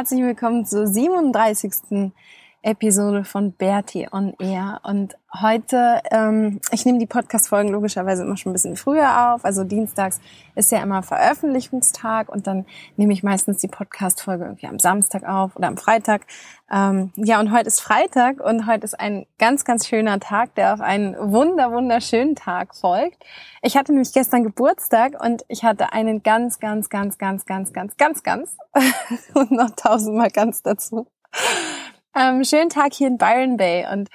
Herzlich willkommen zur 37. Episode von Bertie on Air. Und heute, ähm, ich nehme die Podcast-Folgen logischerweise immer schon ein bisschen früher auf. Also dienstags ist ja immer Veröffentlichungstag und dann nehme ich meistens die Podcast-Folge irgendwie am Samstag auf oder am Freitag. Ähm, ja, und heute ist Freitag und heute ist ein ganz, ganz schöner Tag, der auf einen wunder, wunderschönen Tag folgt. Ich hatte nämlich gestern Geburtstag und ich hatte einen ganz, ganz, ganz, ganz, ganz, ganz, ganz, ganz und noch tausendmal ganz dazu ähm, schönen Tag hier in Byron Bay. Und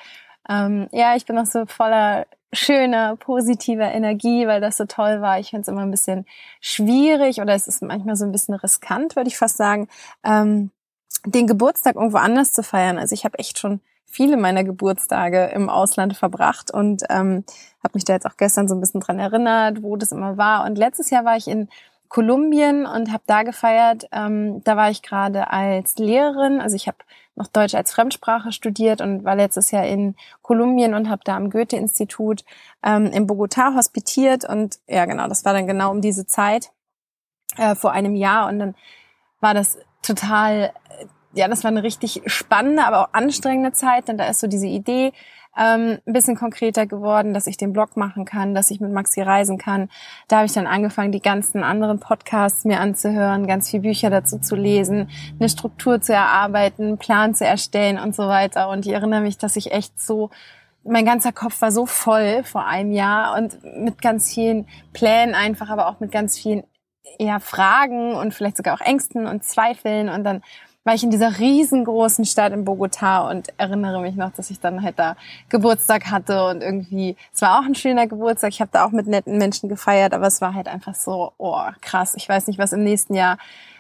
ähm, ja, ich bin noch so voller schöner, positiver Energie, weil das so toll war. Ich finde es immer ein bisschen schwierig oder es ist manchmal so ein bisschen riskant, würde ich fast sagen, ähm, den Geburtstag irgendwo anders zu feiern. Also ich habe echt schon viele meiner Geburtstage im Ausland verbracht und ähm, habe mich da jetzt auch gestern so ein bisschen dran erinnert, wo das immer war. Und letztes Jahr war ich in Kolumbien und habe da gefeiert. Ähm, da war ich gerade als Lehrerin, also ich habe noch Deutsch als Fremdsprache studiert und war letztes Jahr in Kolumbien und habe da am Goethe-Institut ähm, in Bogotá hospitiert. Und ja genau, das war dann genau um diese Zeit äh, vor einem Jahr. Und dann war das total, ja, das war eine richtig spannende, aber auch anstrengende Zeit, denn da ist so diese Idee, ähm, ein bisschen konkreter geworden, dass ich den Blog machen kann, dass ich mit Maxi reisen kann. Da habe ich dann angefangen, die ganzen anderen Podcasts mir anzuhören, ganz viel Bücher dazu zu lesen, eine Struktur zu erarbeiten, einen Plan zu erstellen und so weiter. Und ich erinnere mich, dass ich echt so mein ganzer Kopf war so voll vor einem Jahr und mit ganz vielen Plänen einfach, aber auch mit ganz vielen eher Fragen und vielleicht sogar auch Ängsten und Zweifeln und dann war ich in dieser riesengroßen Stadt in Bogota und erinnere mich noch, dass ich dann halt da Geburtstag hatte und irgendwie, es war auch ein schöner Geburtstag. Ich habe da auch mit netten Menschen gefeiert, aber es war halt einfach so, oh krass. Ich weiß nicht, was im nächsten Jahr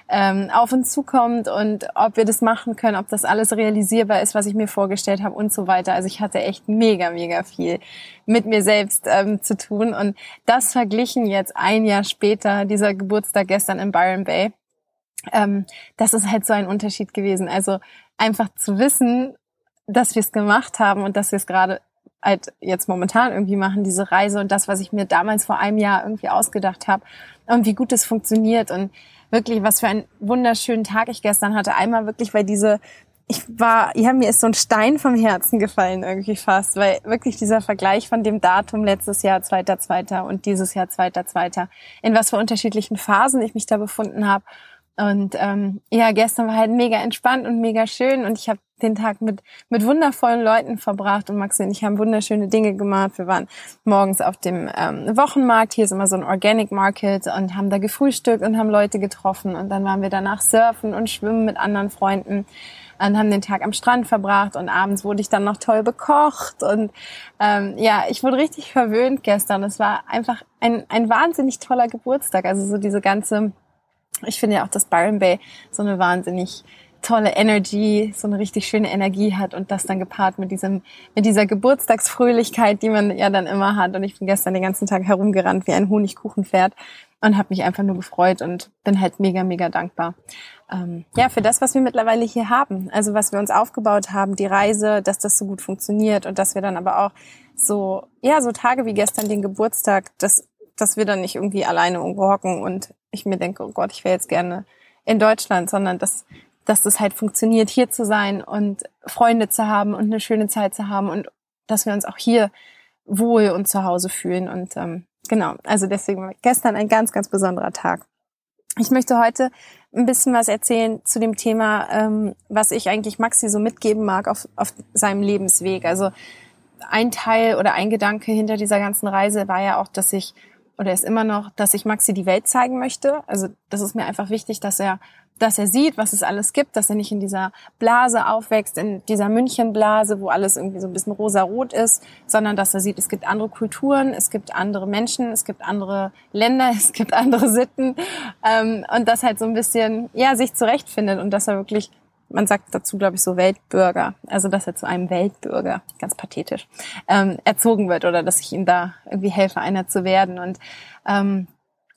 ähm, auf uns zukommt und ob wir das machen können, ob das alles realisierbar ist, was ich mir vorgestellt habe und so weiter. Also ich hatte echt mega, mega viel mit mir selbst ähm, zu tun und das verglichen jetzt ein Jahr später, dieser Geburtstag gestern in Byron Bay ähm, das ist halt so ein Unterschied gewesen. Also einfach zu wissen, dass wir es gemacht haben und dass wir es gerade halt jetzt momentan irgendwie machen, diese Reise und das, was ich mir damals vor einem Jahr irgendwie ausgedacht habe und wie gut es funktioniert und wirklich, was für einen wunderschönen Tag ich gestern hatte. Einmal wirklich, weil diese, ich war, ja, mir ist so ein Stein vom Herzen gefallen irgendwie fast, weil wirklich dieser Vergleich von dem Datum letztes Jahr, zweiter, zweiter und dieses Jahr, zweiter, zweiter, in was für unterschiedlichen Phasen ich mich da befunden habe und ähm, ja, gestern war halt mega entspannt und mega schön und ich habe den Tag mit mit wundervollen Leuten verbracht und Maxi und ich haben wunderschöne Dinge gemacht. Wir waren morgens auf dem ähm, Wochenmarkt, hier ist immer so ein Organic Market und haben da gefrühstückt und haben Leute getroffen und dann waren wir danach surfen und schwimmen mit anderen Freunden und haben den Tag am Strand verbracht und abends wurde ich dann noch toll bekocht und ähm, ja, ich wurde richtig verwöhnt gestern. Es war einfach ein, ein wahnsinnig toller Geburtstag. Also so diese ganze ich finde ja auch, dass Byron Bay so eine wahnsinnig tolle Energy, so eine richtig schöne Energie hat und das dann gepaart mit diesem, mit dieser Geburtstagsfröhlichkeit, die man ja dann immer hat. Und ich bin gestern den ganzen Tag herumgerannt wie ein Honigkuchenpferd und habe mich einfach nur gefreut und bin halt mega, mega dankbar. Ähm, ja, für das, was wir mittlerweile hier haben. Also was wir uns aufgebaut haben, die Reise, dass das so gut funktioniert und dass wir dann aber auch so, ja, so Tage wie gestern den Geburtstag, dass, dass wir dann nicht irgendwie alleine irgendwo hocken und ich mir denke, oh Gott, ich wäre jetzt gerne in Deutschland, sondern dass, dass das halt funktioniert, hier zu sein und Freunde zu haben und eine schöne Zeit zu haben und dass wir uns auch hier wohl und zu Hause fühlen. Und ähm, genau, also deswegen war gestern ein ganz, ganz besonderer Tag. Ich möchte heute ein bisschen was erzählen zu dem Thema, ähm, was ich eigentlich Maxi so mitgeben mag auf, auf seinem Lebensweg. Also ein Teil oder ein Gedanke hinter dieser ganzen Reise war ja auch, dass ich oder ist immer noch, dass ich Maxi die Welt zeigen möchte. Also das ist mir einfach wichtig, dass er, dass er sieht, was es alles gibt, dass er nicht in dieser Blase aufwächst, in dieser Münchenblase, wo alles irgendwie so ein bisschen rosa-rot ist, sondern dass er sieht, es gibt andere Kulturen, es gibt andere Menschen, es gibt andere Länder, es gibt andere Sitten ähm, und das halt so ein bisschen, ja, sich zurechtfindet und dass er wirklich man sagt dazu, glaube ich, so Weltbürger, also dass er zu einem Weltbürger, ganz pathetisch, ähm, erzogen wird oder dass ich ihm da irgendwie helfe, einer zu werden. Und ähm,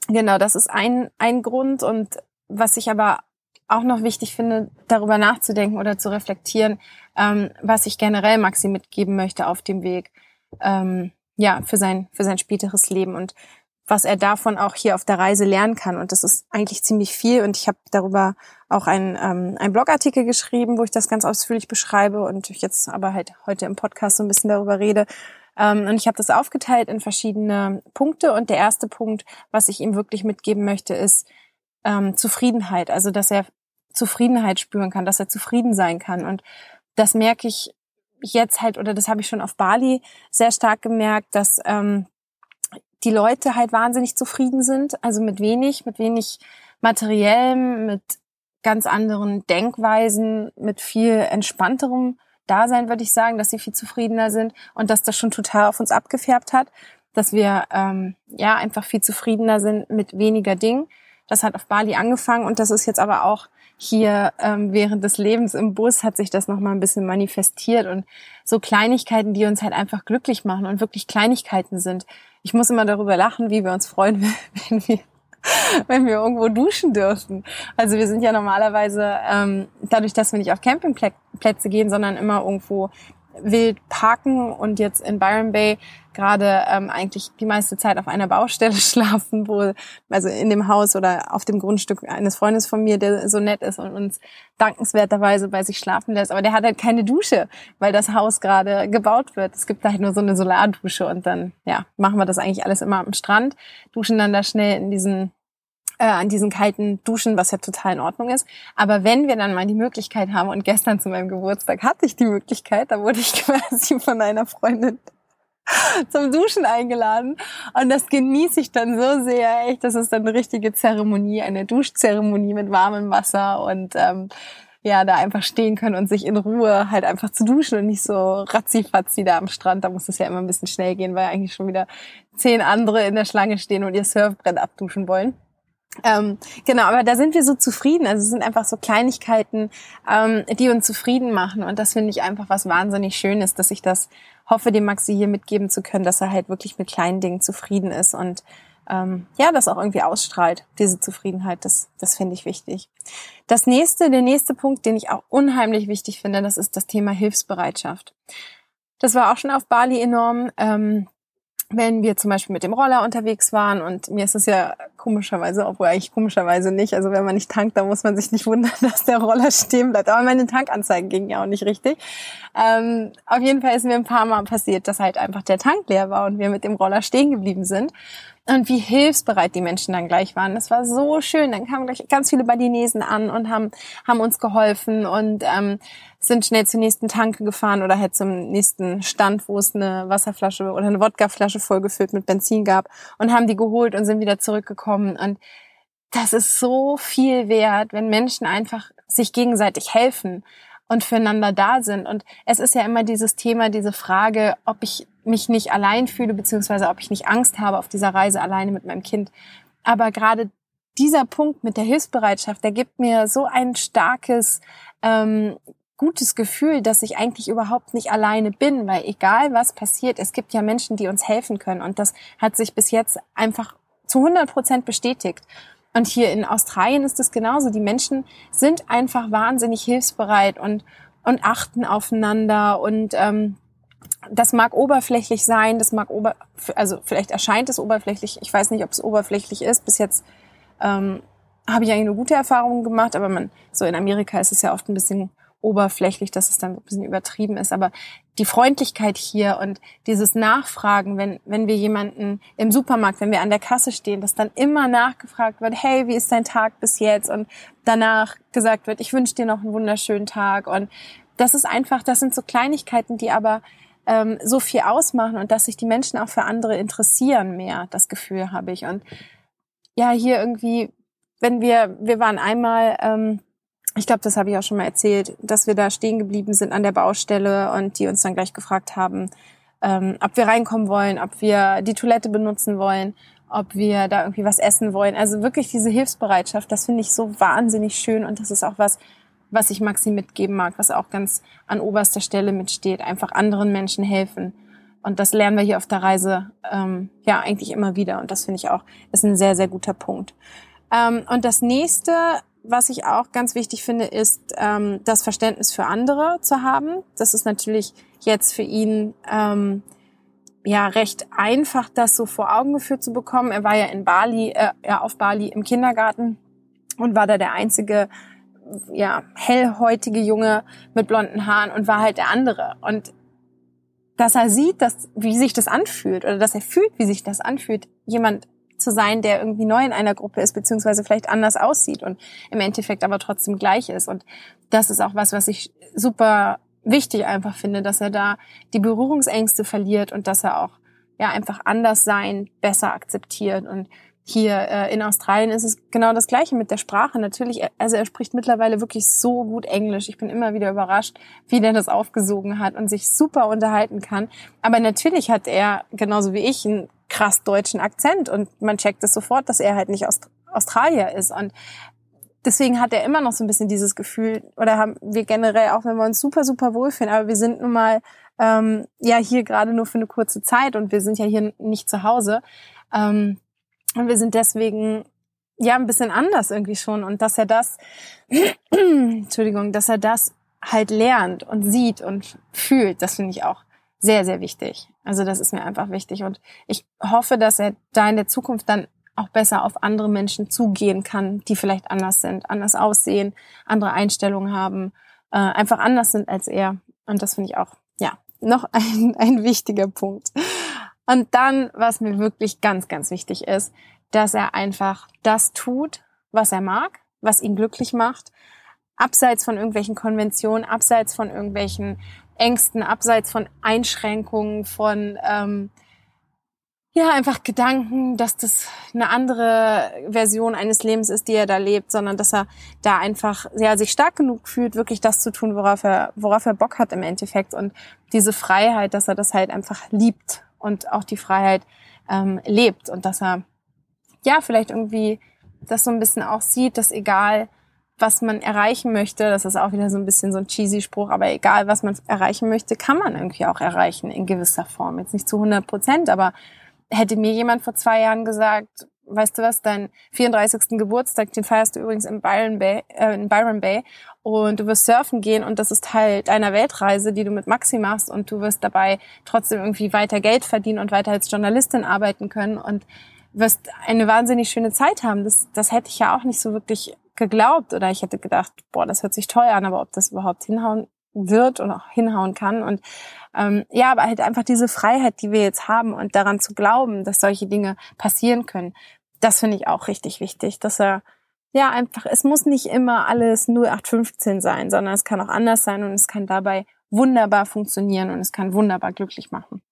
genau, das ist ein, ein Grund. Und was ich aber auch noch wichtig finde, darüber nachzudenken oder zu reflektieren, ähm, was ich generell Maxi mitgeben möchte auf dem Weg, ähm, ja, für sein, für sein späteres Leben. Und was er davon auch hier auf der Reise lernen kann. Und das ist eigentlich ziemlich viel. Und ich habe darüber auch einen, ähm, einen Blogartikel geschrieben, wo ich das ganz ausführlich beschreibe und jetzt aber halt heute im Podcast so ein bisschen darüber rede. Ähm, und ich habe das aufgeteilt in verschiedene Punkte. Und der erste Punkt, was ich ihm wirklich mitgeben möchte, ist ähm, Zufriedenheit. Also dass er Zufriedenheit spüren kann, dass er zufrieden sein kann. Und das merke ich jetzt halt, oder das habe ich schon auf Bali sehr stark gemerkt, dass ähm, die Leute halt wahnsinnig zufrieden sind, also mit wenig, mit wenig materiellem, mit ganz anderen Denkweisen, mit viel entspannterem Dasein, würde ich sagen, dass sie viel zufriedener sind und dass das schon total auf uns abgefärbt hat, dass wir ähm, ja einfach viel zufriedener sind mit weniger Dingen. Das hat auf Bali angefangen und das ist jetzt aber auch hier ähm, während des Lebens im Bus hat sich das nochmal ein bisschen manifestiert und so Kleinigkeiten, die uns halt einfach glücklich machen und wirklich Kleinigkeiten sind. Ich muss immer darüber lachen, wie wir uns freuen, wenn wir wenn wir irgendwo duschen dürfen. Also wir sind ja normalerweise, ähm, dadurch, dass wir nicht auf Campingplätze gehen, sondern immer irgendwo wild parken und jetzt in Byron Bay gerade ähm, eigentlich die meiste Zeit auf einer Baustelle schlafen, wo also in dem Haus oder auf dem Grundstück eines Freundes von mir, der so nett ist und uns dankenswerterweise bei sich schlafen lässt. Aber der hat halt keine Dusche, weil das Haus gerade gebaut wird. Es gibt da halt nur so eine Solardusche und dann ja machen wir das eigentlich alles immer am Strand, duschen dann da schnell in diesen äh, an diesen kalten Duschen, was ja total in Ordnung ist. Aber wenn wir dann mal die Möglichkeit haben, und gestern zu meinem Geburtstag hatte ich die Möglichkeit, da wurde ich quasi von einer Freundin zum Duschen eingeladen. Und das genieße ich dann so sehr. Echt, das ist dann eine richtige Zeremonie, eine Duschzeremonie mit warmem Wasser und ähm, ja, da einfach stehen können und sich in Ruhe halt einfach zu duschen und nicht so ratzifatzi da am Strand. Da muss es ja immer ein bisschen schnell gehen, weil eigentlich schon wieder zehn andere in der Schlange stehen und ihr Surfbrett abduschen wollen. Ähm, genau, aber da sind wir so zufrieden. Also es sind einfach so Kleinigkeiten, ähm, die uns zufrieden machen. Und das finde ich einfach was wahnsinnig Schönes, dass ich das hoffe, dem Maxi hier mitgeben zu können, dass er halt wirklich mit kleinen Dingen zufrieden ist und ähm, ja, das auch irgendwie ausstrahlt, diese Zufriedenheit. Das, das finde ich wichtig. Das nächste, der nächste Punkt, den ich auch unheimlich wichtig finde, das ist das Thema Hilfsbereitschaft. Das war auch schon auf Bali enorm. Ähm, wenn wir zum Beispiel mit dem Roller unterwegs waren und mir ist es ja komischerweise, obwohl eigentlich komischerweise nicht, also wenn man nicht tankt, dann muss man sich nicht wundern, dass der Roller stehen bleibt. Aber meine Tankanzeigen gingen ja auch nicht richtig. Ähm, auf jeden Fall ist mir ein paar Mal passiert, dass halt einfach der Tank leer war und wir mit dem Roller stehen geblieben sind und wie hilfsbereit die Menschen dann gleich waren. Das war so schön. Dann kamen gleich ganz viele Balinesen an und haben, haben uns geholfen und ähm, sind schnell zur nächsten Tanke gefahren oder halt zum nächsten Stand, wo es eine Wasserflasche oder eine Wodkaflasche vollgefüllt mit Benzin gab und haben die geholt und sind wieder zurückgekommen. Und das ist so viel wert, wenn Menschen einfach sich gegenseitig helfen und füreinander da sind. Und es ist ja immer dieses Thema, diese Frage, ob ich mich nicht allein fühle, beziehungsweise ob ich nicht Angst habe auf dieser Reise alleine mit meinem Kind. Aber gerade dieser Punkt mit der Hilfsbereitschaft, der gibt mir so ein starkes, ähm, gutes Gefühl, dass ich eigentlich überhaupt nicht alleine bin, weil egal was passiert, es gibt ja Menschen, die uns helfen können. Und das hat sich bis jetzt einfach zu 100 Prozent bestätigt. Und hier in Australien ist es genauso. Die Menschen sind einfach wahnsinnig hilfsbereit und, und achten aufeinander und ähm, das mag oberflächlich sein, das mag ober, also vielleicht erscheint es oberflächlich. Ich weiß nicht, ob es oberflächlich ist. Bis jetzt ähm, habe ich eigentlich eine gute Erfahrung gemacht, aber man so in Amerika ist es ja oft ein bisschen oberflächlich, dass es dann ein bisschen übertrieben ist. Aber die Freundlichkeit hier und dieses Nachfragen, wenn, wenn wir jemanden im Supermarkt, wenn wir an der Kasse stehen, dass dann immer nachgefragt wird, hey, wie ist dein Tag bis jetzt? Und danach gesagt wird, ich wünsche dir noch einen wunderschönen Tag. Und das ist einfach, das sind so Kleinigkeiten, die aber ähm, so viel ausmachen und dass sich die Menschen auch für andere interessieren mehr. Das Gefühl habe ich. Und ja, hier irgendwie, wenn wir, wir waren einmal, ähm, ich glaube, das habe ich auch schon mal erzählt, dass wir da stehen geblieben sind an der Baustelle und die uns dann gleich gefragt haben, ähm, ob wir reinkommen wollen, ob wir die Toilette benutzen wollen, ob wir da irgendwie was essen wollen. Also wirklich diese Hilfsbereitschaft, das finde ich so wahnsinnig schön und das ist auch was, was ich Maxi mitgeben mag, was auch ganz an oberster Stelle mitsteht, einfach anderen Menschen helfen. Und das lernen wir hier auf der Reise ähm, ja eigentlich immer wieder. Und das finde ich auch ist ein sehr, sehr guter Punkt. Ähm, und das nächste, was ich auch ganz wichtig finde, ist ähm, das Verständnis für andere zu haben. Das ist natürlich jetzt für ihn ähm, ja recht einfach, das so vor Augen geführt zu bekommen. Er war ja in Bali, äh, ja auf Bali im Kindergarten und war da der einzige ja hellhäutige Junge mit blonden Haaren und war halt der andere. Und dass er sieht, dass wie sich das anfühlt oder dass er fühlt, wie sich das anfühlt, jemand zu sein, der irgendwie neu in einer Gruppe ist, beziehungsweise vielleicht anders aussieht und im Endeffekt aber trotzdem gleich ist. Und das ist auch was, was ich super wichtig einfach finde, dass er da die Berührungsängste verliert und dass er auch ja einfach anders sein besser akzeptiert und hier äh, in Australien ist es genau das Gleiche mit der Sprache. Natürlich, also er spricht mittlerweile wirklich so gut Englisch. Ich bin immer wieder überrascht, wie der das aufgesogen hat und sich super unterhalten kann. Aber natürlich hat er, genauso wie ich, einen krass deutschen Akzent und man checkt es sofort, dass er halt nicht Aust Australier ist. Und deswegen hat er immer noch so ein bisschen dieses Gefühl, oder haben wir generell, auch wenn wir uns super, super wohlfühlen, aber wir sind nun mal ähm, ja hier gerade nur für eine kurze Zeit und wir sind ja hier nicht zu Hause. Ähm, und wir sind deswegen ja ein bisschen anders irgendwie schon. Und dass er das, Entschuldigung, dass er das halt lernt und sieht und fühlt, das finde ich auch sehr, sehr wichtig. Also das ist mir einfach wichtig. Und ich hoffe, dass er da in der Zukunft dann auch besser auf andere Menschen zugehen kann, die vielleicht anders sind, anders aussehen, andere Einstellungen haben, äh, einfach anders sind als er. Und das finde ich auch, ja, noch ein, ein wichtiger Punkt. Und dann, was mir wirklich ganz, ganz wichtig ist, dass er einfach das tut, was er mag, was ihn glücklich macht, abseits von irgendwelchen Konventionen, abseits von irgendwelchen Ängsten, abseits von Einschränkungen, von ähm, ja einfach Gedanken, dass das eine andere Version eines Lebens ist, die er da lebt, sondern dass er da einfach ja sich stark genug fühlt, wirklich das zu tun, worauf er worauf er Bock hat im Endeffekt. Und diese Freiheit, dass er das halt einfach liebt und auch die Freiheit ähm, lebt. Und dass er ja vielleicht irgendwie das so ein bisschen auch sieht, dass egal was man erreichen möchte, das ist auch wieder so ein bisschen so ein cheesy Spruch, aber egal was man erreichen möchte, kann man irgendwie auch erreichen in gewisser Form. Jetzt nicht zu 100 Prozent, aber hätte mir jemand vor zwei Jahren gesagt, weißt du was, dein 34. Geburtstag, den feierst du übrigens in Byron Bay, äh, in Byron Bay und du wirst surfen gehen und das ist Teil deiner Weltreise, die du mit Maxi machst und du wirst dabei trotzdem irgendwie weiter Geld verdienen und weiter als Journalistin arbeiten können und wirst eine wahnsinnig schöne Zeit haben. Das, das hätte ich ja auch nicht so wirklich geglaubt oder ich hätte gedacht, boah, das hört sich toll an, aber ob das überhaupt hinhauen wird und auch hinhauen kann und ähm, ja, aber halt einfach diese Freiheit, die wir jetzt haben und daran zu glauben, dass solche Dinge passieren können, das finde ich auch richtig wichtig, dass er ja einfach, es muss nicht immer alles 0815 sein, sondern es kann auch anders sein und es kann dabei wunderbar funktionieren und es kann wunderbar glücklich machen.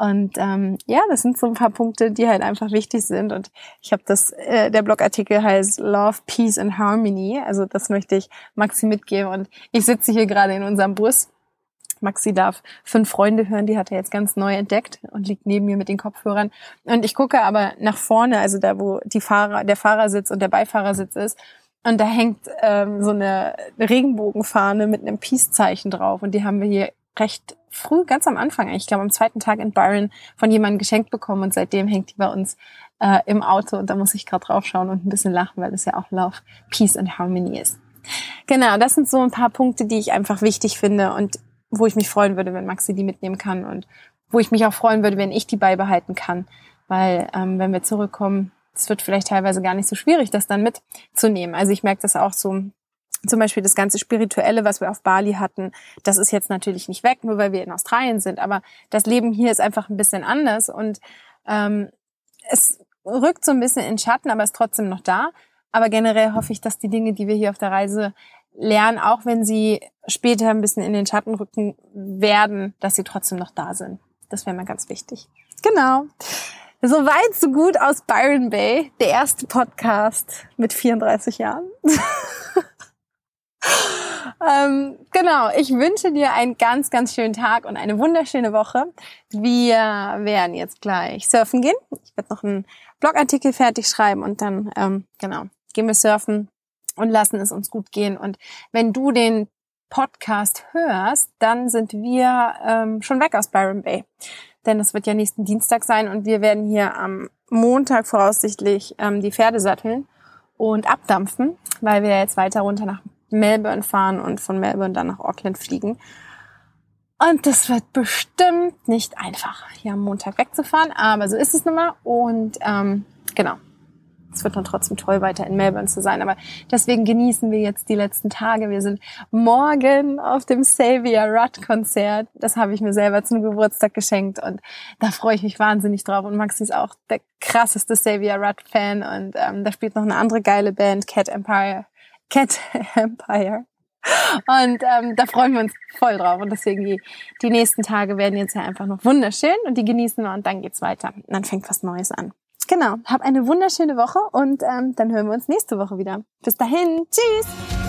Und ähm, ja, das sind so ein paar Punkte, die halt einfach wichtig sind. Und ich habe das, äh, der Blogartikel heißt Love, Peace and Harmony. Also das möchte ich Maxi mitgeben. Und ich sitze hier gerade in unserem Bus Maxi darf fünf Freunde hören, die hat er jetzt ganz neu entdeckt und liegt neben mir mit den Kopfhörern. Und ich gucke aber nach vorne, also da, wo die Fahrer, der Fahrersitz und der Beifahrersitz ist. Und da hängt ähm, so eine Regenbogenfahne mit einem Peace-Zeichen drauf. Und die haben wir hier recht früh, ganz am Anfang, ich glaube am zweiten Tag in Byron, von jemandem geschenkt bekommen. Und seitdem hängt die bei uns äh, im Auto. Und da muss ich gerade draufschauen und ein bisschen lachen, weil das ja auch Love, Peace and Harmony ist. Genau, das sind so ein paar Punkte, die ich einfach wichtig finde. Und wo ich mich freuen würde, wenn Maxi die mitnehmen kann und wo ich mich auch freuen würde, wenn ich die beibehalten kann. Weil ähm, wenn wir zurückkommen, es wird vielleicht teilweise gar nicht so schwierig, das dann mitzunehmen. Also ich merke das auch so, zum Beispiel das ganze Spirituelle, was wir auf Bali hatten, das ist jetzt natürlich nicht weg, nur weil wir in Australien sind. Aber das Leben hier ist einfach ein bisschen anders und ähm, es rückt so ein bisschen in Schatten, aber ist trotzdem noch da. Aber generell hoffe ich, dass die Dinge, die wir hier auf der Reise lernen, auch wenn sie später ein bisschen in den Schatten rücken werden, dass sie trotzdem noch da sind. Das wäre mir ganz wichtig. Genau. Soweit, so gut aus Byron Bay, der erste Podcast mit 34 Jahren. ähm, genau, ich wünsche dir einen ganz, ganz schönen Tag und eine wunderschöne Woche. Wir werden jetzt gleich surfen gehen. Ich werde noch einen Blogartikel fertig schreiben und dann, ähm, genau, gehen wir surfen und lassen es uns gut gehen. Und wenn du den Podcast hörst, dann sind wir ähm, schon weg aus Byron Bay denn es wird ja nächsten Dienstag sein und wir werden hier am Montag voraussichtlich ähm, die Pferde satteln und abdampfen, weil wir jetzt weiter runter nach Melbourne fahren und von Melbourne dann nach Auckland fliegen. Und das wird bestimmt nicht einfach, hier am Montag wegzufahren, aber so ist es nun mal. Und ähm, genau, es wird dann trotzdem toll, weiter in Melbourne zu sein. Aber deswegen genießen wir jetzt die letzten Tage. Wir sind morgen auf dem Xavier Rudd Konzert. Das habe ich mir selber zum Geburtstag geschenkt und da freue ich mich wahnsinnig drauf. Und Maxi ist auch der krasseste Xavier Rudd Fan und ähm, da spielt noch eine andere geile Band, Cat Empire. Cat Empire. Und ähm, da freuen wir uns voll drauf. Und deswegen die, die nächsten Tage werden jetzt ja einfach noch wunderschön und die genießen wir und dann geht's weiter. Und dann fängt was Neues an. Genau, hab eine wunderschöne Woche und ähm, dann hören wir uns nächste Woche wieder. Bis dahin, tschüss!